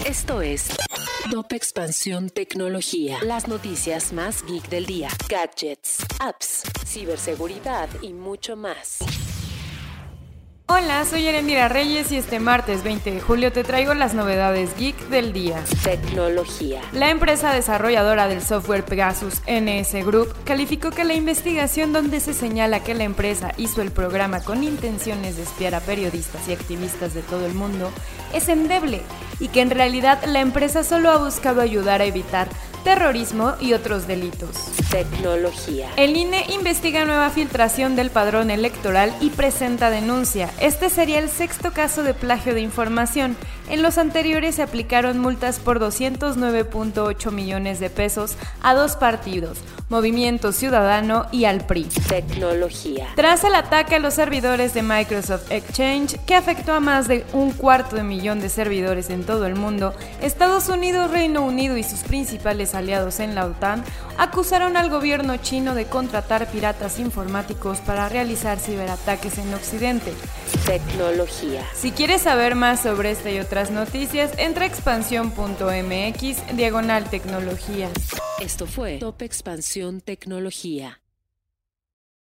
Esto es Top Expansión Tecnología. Las noticias más geek del día. Gadgets, apps, ciberseguridad y mucho más. Hola, soy Erendira Reyes y este martes 20 de julio te traigo las novedades geek del día. Tecnología. La empresa desarrolladora del software Pegasus NS Group calificó que la investigación donde se señala que la empresa hizo el programa con intenciones de espiar a periodistas y activistas de todo el mundo es endeble y que en realidad la empresa solo ha buscado ayudar a evitar terrorismo y otros delitos. Tecnología. El INE investiga nueva filtración del padrón electoral y presenta denuncia. Este sería el sexto caso de plagio de información. En los anteriores se aplicaron multas por 209.8 millones de pesos a dos partidos, Movimiento Ciudadano y al PRI. Tecnología. Tras el ataque a los servidores de Microsoft Exchange, que afectó a más de un cuarto de millón de servidores en todo el mundo, Estados Unidos, Reino Unido y sus principales aliados en la OTAN acusaron al gobierno chino de contratar piratas informáticos para realizar ciberataques en Occidente. Tecnología. Si quieres saber más sobre esta y otras noticias, entra a expansión.mx diagonal tecnología. Esto fue Top Expansión Tecnología.